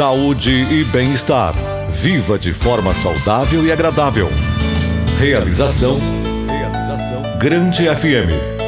Saúde e bem-estar. Viva de forma saudável e agradável. Realização. Realização. Grande FM.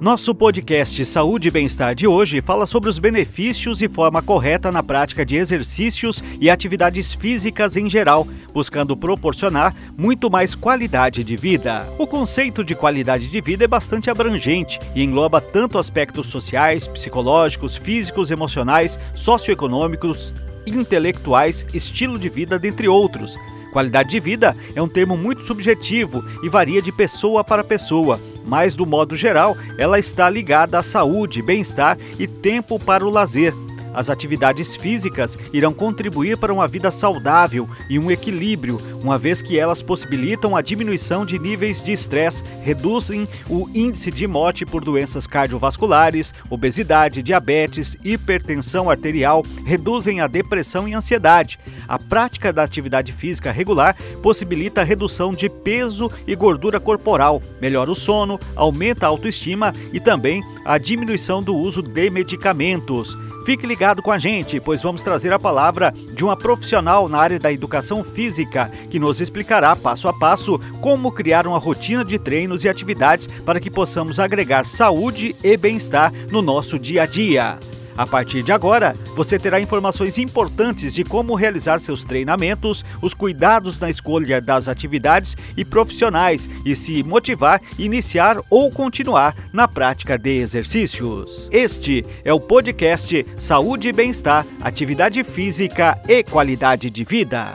Nosso podcast Saúde e Bem-Estar de hoje fala sobre os benefícios e forma correta na prática de exercícios e atividades físicas em geral, buscando proporcionar muito mais qualidade de vida. O conceito de qualidade de vida é bastante abrangente e engloba tanto aspectos sociais, psicológicos, físicos, emocionais, socioeconômicos, intelectuais, estilo de vida, dentre outros. Qualidade de vida é um termo muito subjetivo e varia de pessoa para pessoa mas do modo geral, ela está ligada à saúde, bem-estar e tempo para o lazer. As atividades físicas irão contribuir para uma vida saudável e um equilíbrio, uma vez que elas possibilitam a diminuição de níveis de estresse, reduzem o índice de morte por doenças cardiovasculares, obesidade, diabetes, hipertensão arterial, reduzem a depressão e ansiedade. A prática da atividade física regular possibilita a redução de peso e gordura corporal, melhora o sono, aumenta a autoestima e também a diminuição do uso de medicamentos. Fique ligado com a gente, pois vamos trazer a palavra de uma profissional na área da educação física, que nos explicará passo a passo como criar uma rotina de treinos e atividades para que possamos agregar saúde e bem-estar no nosso dia a dia. A partir de agora, você terá informações importantes de como realizar seus treinamentos, os cuidados na escolha das atividades e profissionais e se motivar, iniciar ou continuar na prática de exercícios. Este é o podcast Saúde e Bem-Estar, Atividade Física e Qualidade de Vida.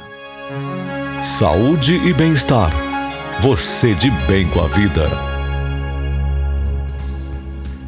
Saúde e bem-estar. Você de bem com a vida.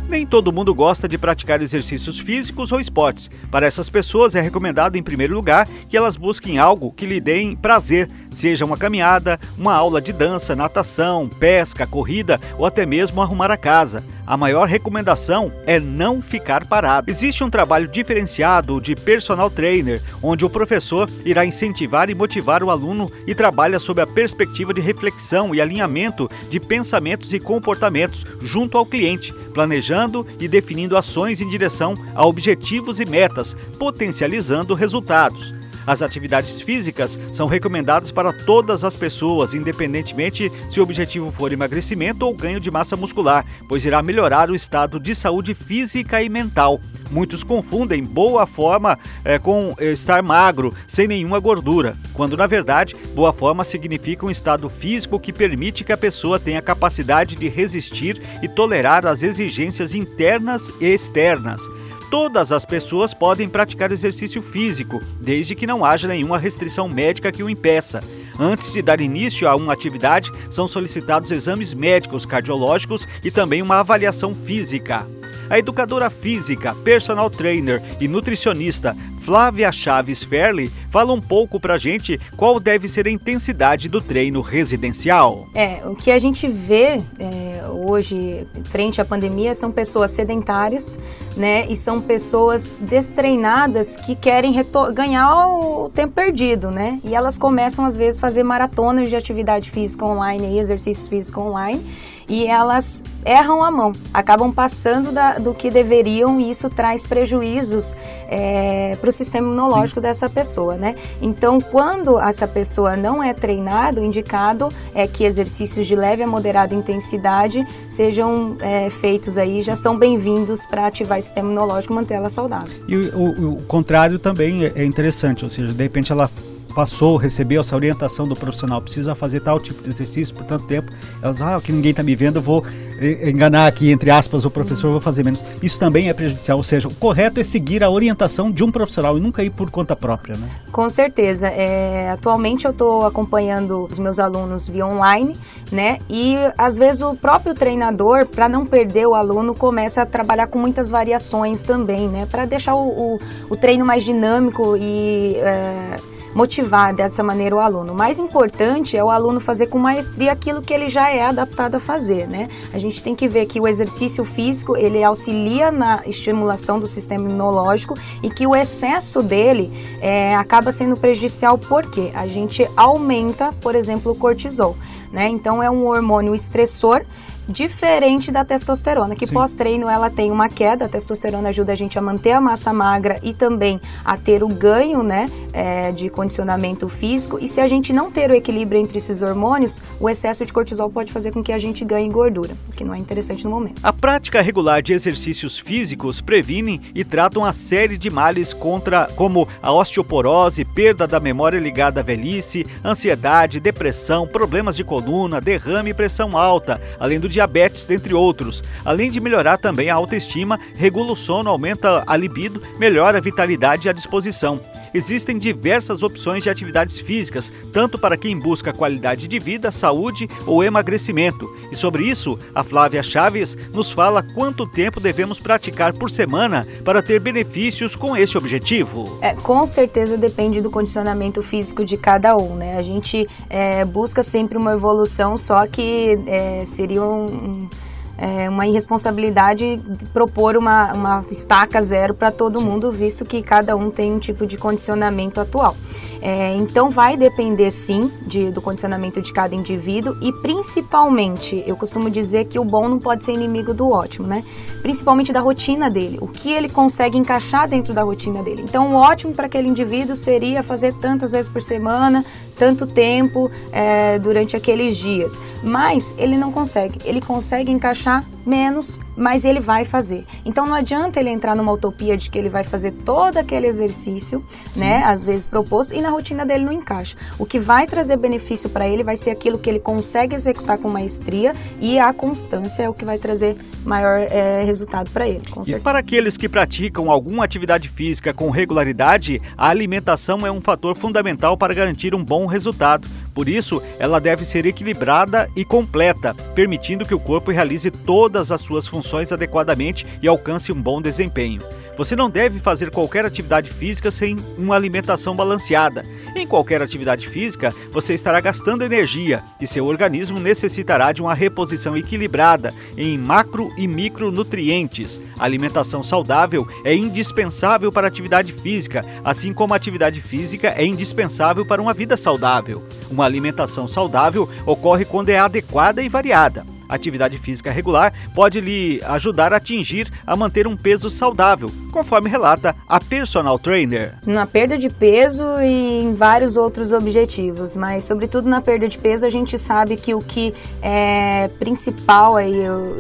Nem todo mundo gosta de praticar exercícios físicos ou esportes. Para essas pessoas é recomendado, em primeiro lugar, que elas busquem algo que lhe dê prazer, seja uma caminhada, uma aula de dança, natação, pesca, corrida ou até mesmo arrumar a casa a maior recomendação é não ficar parado. Existe um trabalho diferenciado de personal trainer, onde o professor irá incentivar e motivar o aluno e trabalha sob a perspectiva de reflexão e alinhamento de pensamentos e comportamentos junto ao cliente, planejando e definindo ações em direção a objetivos e metas, potencializando resultados. As atividades físicas são recomendadas para todas as pessoas, independentemente se o objetivo for emagrecimento ou ganho de massa muscular, pois irá melhorar o estado de saúde física e mental. Muitos confundem boa forma é, com estar magro, sem nenhuma gordura, quando na verdade boa forma significa um estado físico que permite que a pessoa tenha capacidade de resistir e tolerar as exigências internas e externas. Todas as pessoas podem praticar exercício físico, desde que não haja nenhuma restrição médica que o impeça. Antes de dar início a uma atividade, são solicitados exames médicos, cardiológicos e também uma avaliação física. A educadora física, personal trainer e nutricionista Flávia Chaves Ferli fala um pouco pra gente qual deve ser a intensidade do treino residencial. É, o que a gente vê é, hoje, frente à pandemia, são pessoas sedentárias, né? E são pessoas destreinadas que querem ganhar o tempo perdido, né? E elas começam, às vezes, fazer maratonas de atividade física online e exercícios físicos online e elas erram a mão, acabam passando da, do que deveriam e isso traz prejuízos é, para o sistema imunológico Sim. dessa pessoa, né? Então, quando essa pessoa não é treinada, o indicado é que exercícios de leve a moderada intensidade sejam é, feitos aí, já são bem-vindos para ativar o sistema imunológico e manter ela saudável. E o, o, o contrário também é, é interessante, ou seja, de repente ela passou, recebeu essa orientação do profissional, precisa fazer tal tipo de exercício por tanto tempo, elas, ah, que ninguém está me vendo, eu vou eh, enganar aqui, entre aspas, o professor, vou fazer menos. Isso também é prejudicial, ou seja, o correto é seguir a orientação de um profissional e nunca ir por conta própria, né? Com certeza. É, atualmente eu estou acompanhando os meus alunos via online, né? E às vezes o próprio treinador, para não perder o aluno, começa a trabalhar com muitas variações também, né? Para deixar o, o, o, treino mais dinâmico e... É, motivar dessa maneira o aluno. O mais importante é o aluno fazer com maestria aquilo que ele já é adaptado a fazer, né? A gente tem que ver que o exercício físico, ele auxilia na estimulação do sistema imunológico e que o excesso dele é, acaba sendo prejudicial porque a gente aumenta, por exemplo, o cortisol, né? Então é um hormônio estressor diferente da testosterona, que pós-treino ela tem uma queda, a testosterona ajuda a gente a manter a massa magra e também a ter o ganho, né, é, de condicionamento físico. E se a gente não ter o equilíbrio entre esses hormônios, o excesso de cortisol pode fazer com que a gente ganhe gordura, o que não é interessante no momento. A prática regular de exercícios físicos previne e tratam a série de males contra, como a osteoporose, perda da memória ligada à velhice, ansiedade, depressão, problemas de coluna, derrame e pressão alta, além do diabetes, dentre outros. Além de melhorar também a autoestima, regula o sono, aumenta a libido, melhora a vitalidade e a disposição. Existem diversas opções de atividades físicas, tanto para quem busca qualidade de vida, saúde ou emagrecimento. E sobre isso, a Flávia Chaves nos fala quanto tempo devemos praticar por semana para ter benefícios com esse objetivo. É, com certeza depende do condicionamento físico de cada um, né? A gente é, busca sempre uma evolução, só que é, seria um é uma irresponsabilidade propor uma, uma estaca zero para todo mundo, visto que cada um tem um tipo de condicionamento atual. É, então vai depender sim de, do condicionamento de cada indivíduo e principalmente, eu costumo dizer que o bom não pode ser inimigo do ótimo, né? Principalmente da rotina dele, o que ele consegue encaixar dentro da rotina dele. Então, o ótimo para aquele indivíduo seria fazer tantas vezes por semana, tanto tempo é, durante aqueles dias. Mas ele não consegue, ele consegue encaixar menos, mas ele vai fazer. Então não adianta ele entrar numa utopia de que ele vai fazer todo aquele exercício, Sim. né, às vezes proposto, e na rotina dele não encaixa. O que vai trazer benefício para ele vai ser aquilo que ele consegue executar com maestria e a constância é o que vai trazer maior é, resultado para ele. e para aqueles que praticam alguma atividade física com regularidade, a alimentação é um fator fundamental para garantir um bom resultado. Por isso, ela deve ser equilibrada e completa, permitindo que o corpo realize todas as suas funções adequadamente e alcance um bom desempenho. Você não deve fazer qualquer atividade física sem uma alimentação balanceada. Em qualquer atividade física, você estará gastando energia e seu organismo necessitará de uma reposição equilibrada em macro e micronutrientes. A alimentação saudável é indispensável para a atividade física, assim como a atividade física é indispensável para uma vida saudável. Uma alimentação saudável ocorre quando é adequada e variada atividade física regular pode lhe ajudar a atingir a manter um peso saudável, conforme relata a personal trainer. Na perda de peso e em vários outros objetivos, mas sobretudo na perda de peso a gente sabe que o que é principal aí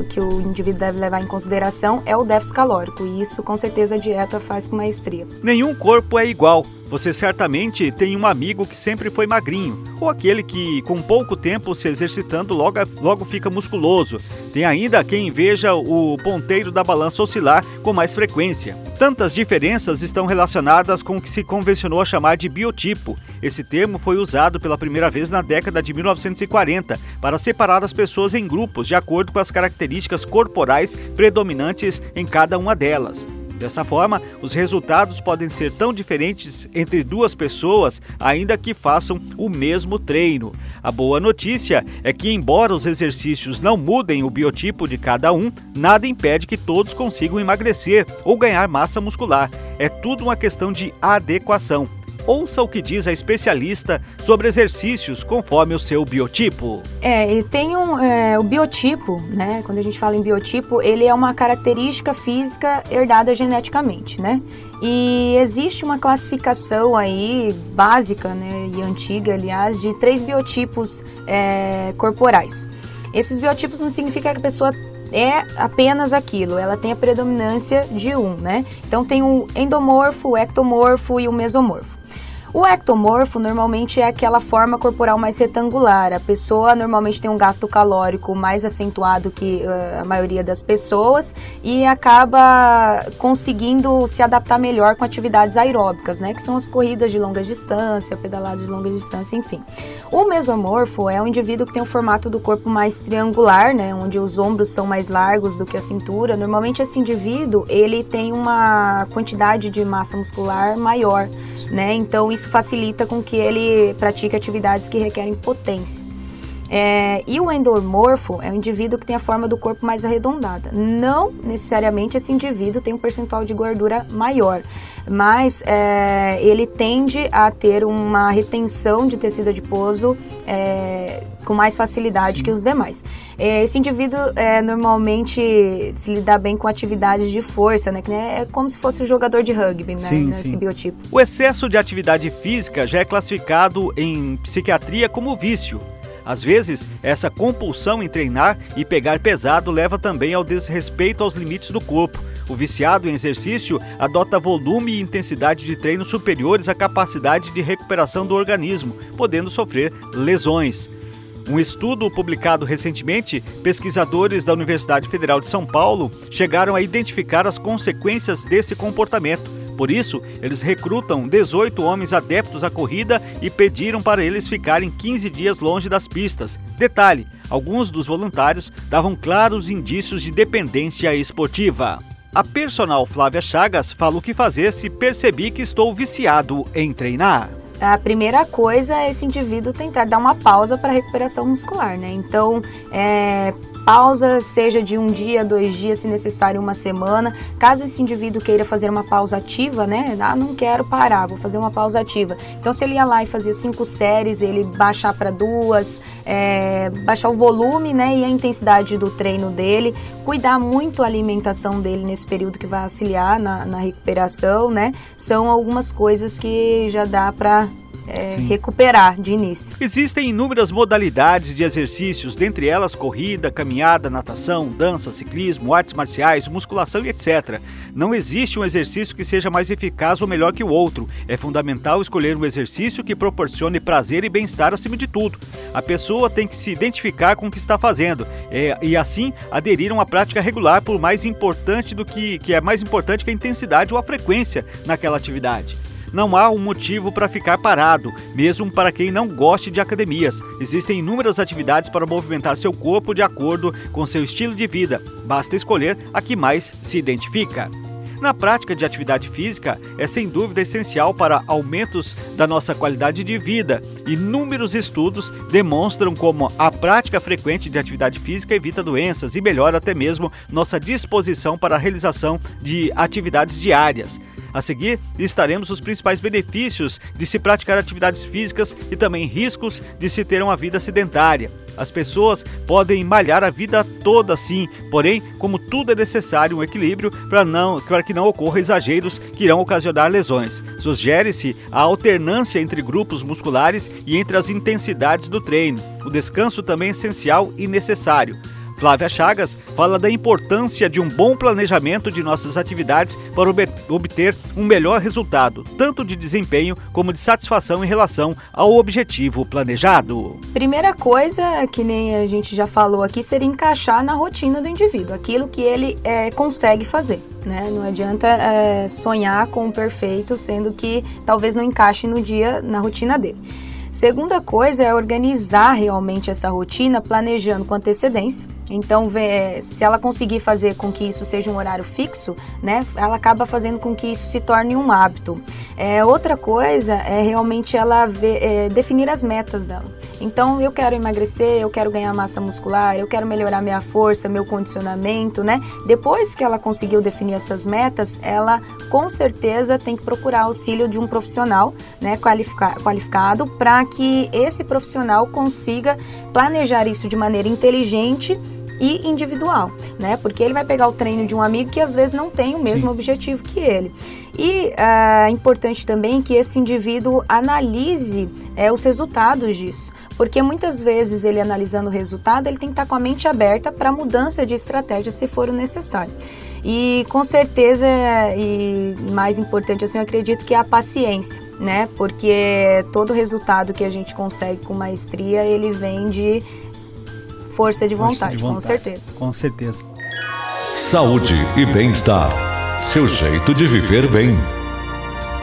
que o indivíduo deve levar em consideração é o déficit calórico e isso com certeza a dieta faz com maestria. Nenhum corpo é igual. Você certamente tem um amigo que sempre foi magrinho, ou aquele que, com pouco tempo se exercitando, logo, logo fica musculoso. Tem ainda quem veja o ponteiro da balança oscilar com mais frequência. Tantas diferenças estão relacionadas com o que se convencionou a chamar de biotipo. Esse termo foi usado pela primeira vez na década de 1940 para separar as pessoas em grupos de acordo com as características corporais predominantes em cada uma delas. Dessa forma, os resultados podem ser tão diferentes entre duas pessoas, ainda que façam o mesmo treino. A boa notícia é que, embora os exercícios não mudem o biotipo de cada um, nada impede que todos consigam emagrecer ou ganhar massa muscular. É tudo uma questão de adequação. Ouça o que diz a especialista sobre exercícios conforme o seu biotipo. É, e tem um, é, o biotipo, né? Quando a gente fala em biotipo, ele é uma característica física herdada geneticamente, né? E existe uma classificação aí básica, né, e antiga, aliás, de três biotipos é, corporais. Esses biotipos não significa que a pessoa é apenas aquilo, ela tem a predominância de um, né? Então tem o endomorfo, o ectomorfo e o mesomorfo. O ectomorfo normalmente é aquela forma corporal mais retangular. A pessoa normalmente tem um gasto calórico mais acentuado que uh, a maioria das pessoas e acaba conseguindo se adaptar melhor com atividades aeróbicas, né? Que são as corridas de longa distância, pedaladas de longa distância, enfim. O mesomorfo é um indivíduo que tem o formato do corpo mais triangular, né? Onde os ombros são mais largos do que a cintura. Normalmente esse indivíduo ele tem uma quantidade de massa muscular maior né? Então isso facilita com que ele pratique atividades que requerem potência. É, e o endomorfo é um indivíduo que tem a forma do corpo mais arredondada. Não necessariamente esse indivíduo tem um percentual de gordura maior, mas é, ele tende a ter uma retenção de tecido adiposo é, com mais facilidade Sim. que os demais. É, esse indivíduo é, normalmente se lidar bem com atividades de força, né? Que é como se fosse um jogador de rugby, né? Sim, nesse sim. biotipo. O excesso de atividade física já é classificado em psiquiatria como vício. Às vezes, essa compulsão em treinar e pegar pesado leva também ao desrespeito aos limites do corpo. O viciado em exercício adota volume e intensidade de treino superiores à capacidade de recuperação do organismo, podendo sofrer lesões. Um estudo publicado recentemente, pesquisadores da Universidade Federal de São Paulo chegaram a identificar as consequências desse comportamento. Por isso, eles recrutam 18 homens adeptos à corrida e pediram para eles ficarem 15 dias longe das pistas. Detalhe: alguns dos voluntários davam claros indícios de dependência esportiva. A personal Flávia Chagas fala o que fazer se percebi que estou viciado em treinar a primeira coisa é esse indivíduo tentar dar uma pausa para recuperação muscular, né? Então, é, pausa, seja de um dia, dois dias, se necessário, uma semana. Caso esse indivíduo queira fazer uma pausa ativa, né? Ah, não quero parar, vou fazer uma pausa ativa. Então, se ele ia lá e fazia cinco séries, ele baixar para duas, é, baixar o volume, né? E a intensidade do treino dele, cuidar muito a alimentação dele nesse período que vai auxiliar na, na recuperação, né? São algumas coisas que já dá para é, recuperar de início. Existem inúmeras modalidades de exercícios, dentre elas corrida, caminhada, natação, dança, ciclismo, artes marciais, musculação e etc. Não existe um exercício que seja mais eficaz ou melhor que o outro. É fundamental escolher um exercício que proporcione prazer e bem-estar acima de tudo. A pessoa tem que se identificar com o que está fazendo é, e assim aderir a uma prática regular por mais importante do que, que é mais importante que a intensidade ou a frequência naquela atividade. Não há um motivo para ficar parado, mesmo para quem não goste de academias. Existem inúmeras atividades para movimentar seu corpo de acordo com seu estilo de vida. Basta escolher a que mais se identifica. Na prática de atividade física, é sem dúvida essencial para aumentos da nossa qualidade de vida. Inúmeros estudos demonstram como a prática frequente de atividade física evita doenças e melhora até mesmo nossa disposição para a realização de atividades diárias. A seguir, listaremos os principais benefícios de se praticar atividades físicas e também riscos de se ter uma vida sedentária. As pessoas podem malhar a vida toda sim, porém, como tudo é necessário um equilíbrio para não para que não ocorra exageros que irão ocasionar lesões. Sugere-se a alternância entre grupos musculares e entre as intensidades do treino. O descanso também é essencial e necessário. Flávia Chagas fala da importância de um bom planejamento de nossas atividades para obter um melhor resultado, tanto de desempenho como de satisfação em relação ao objetivo planejado. Primeira coisa, que nem a gente já falou aqui, seria encaixar na rotina do indivíduo, aquilo que ele é, consegue fazer. Né? Não adianta é, sonhar com o perfeito, sendo que talvez não encaixe no dia, na rotina dele. Segunda coisa é organizar realmente essa rotina, planejando com antecedência. Então, se ela conseguir fazer com que isso seja um horário fixo, né, ela acaba fazendo com que isso se torne um hábito. É, outra coisa é realmente ela ver, é, definir as metas dela. Então, eu quero emagrecer, eu quero ganhar massa muscular, eu quero melhorar minha força, meu condicionamento, né? Depois que ela conseguiu definir essas metas, ela com certeza tem que procurar auxílio de um profissional, né, qualificado, para que esse profissional consiga planejar isso de maneira inteligente e individual, né? Porque ele vai pegar o treino de um amigo que às vezes não tem o mesmo Sim. objetivo que ele. E ah, é importante também que esse indivíduo analise é, os resultados disso, porque muitas vezes ele analisando o resultado, ele tem que estar com a mente aberta para mudança de estratégia se for o necessário. E com certeza, e mais importante assim, eu acredito que é a paciência, né? Porque todo resultado que a gente consegue com maestria, ele vem de força de vontade, força de vontade com certeza. Com certeza. Saúde e bem-estar. Seu jeito de viver bem.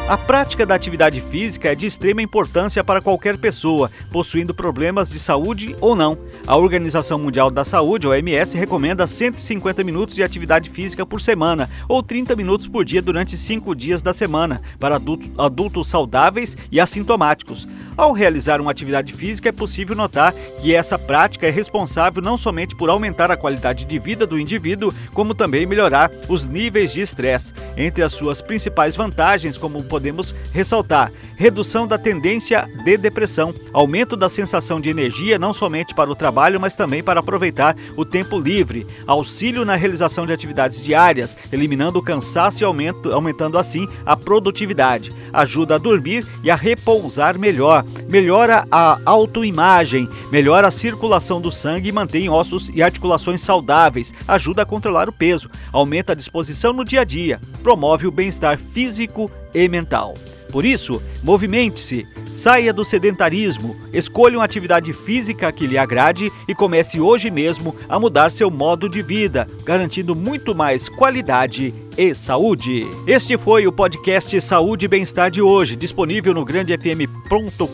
A prática da atividade física é de extrema importância para qualquer pessoa, possuindo problemas de saúde ou não. A Organização Mundial da Saúde, OMS, recomenda 150 minutos de atividade física por semana, ou 30 minutos por dia durante 5 dias da semana, para adultos, adultos saudáveis e assintomáticos. Ao realizar uma atividade física, é possível notar que essa prática é responsável não somente por aumentar a qualidade de vida do indivíduo, como também melhorar os níveis de estresse. Entre as suas principais vantagens, como podemos ressaltar. Redução da tendência de depressão, aumento da sensação de energia não somente para o trabalho, mas também para aproveitar o tempo livre, auxílio na realização de atividades diárias, eliminando o cansaço e aumento, aumentando assim a produtividade, ajuda a dormir e a repousar melhor, melhora a autoimagem, melhora a circulação do sangue e mantém ossos e articulações saudáveis, ajuda a controlar o peso, aumenta a disposição no dia a dia, promove o bem-estar físico e mental. Por isso, movimente-se, saia do sedentarismo, escolha uma atividade física que lhe agrade e comece hoje mesmo a mudar seu modo de vida, garantindo muito mais qualidade e saúde. Este foi o podcast Saúde e Bem-Estar de hoje, disponível no grandefm.com.br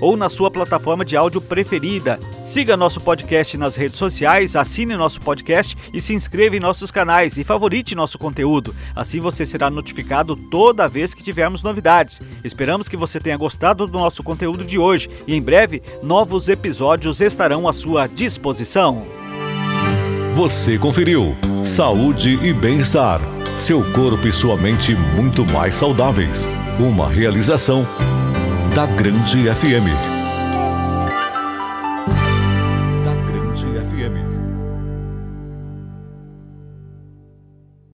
ou na sua plataforma de áudio preferida. Siga nosso podcast nas redes sociais, assine nosso podcast e se inscreva em nossos canais e favorite nosso conteúdo. Assim você será notificado toda vez que tivermos novidades. Esperamos que você tenha gostado do nosso conteúdo de hoje e em breve novos episódios estarão à sua disposição. Você conferiu Saúde e Bem-Estar. Seu corpo e sua mente muito mais saudáveis. Uma realização da Grande FM.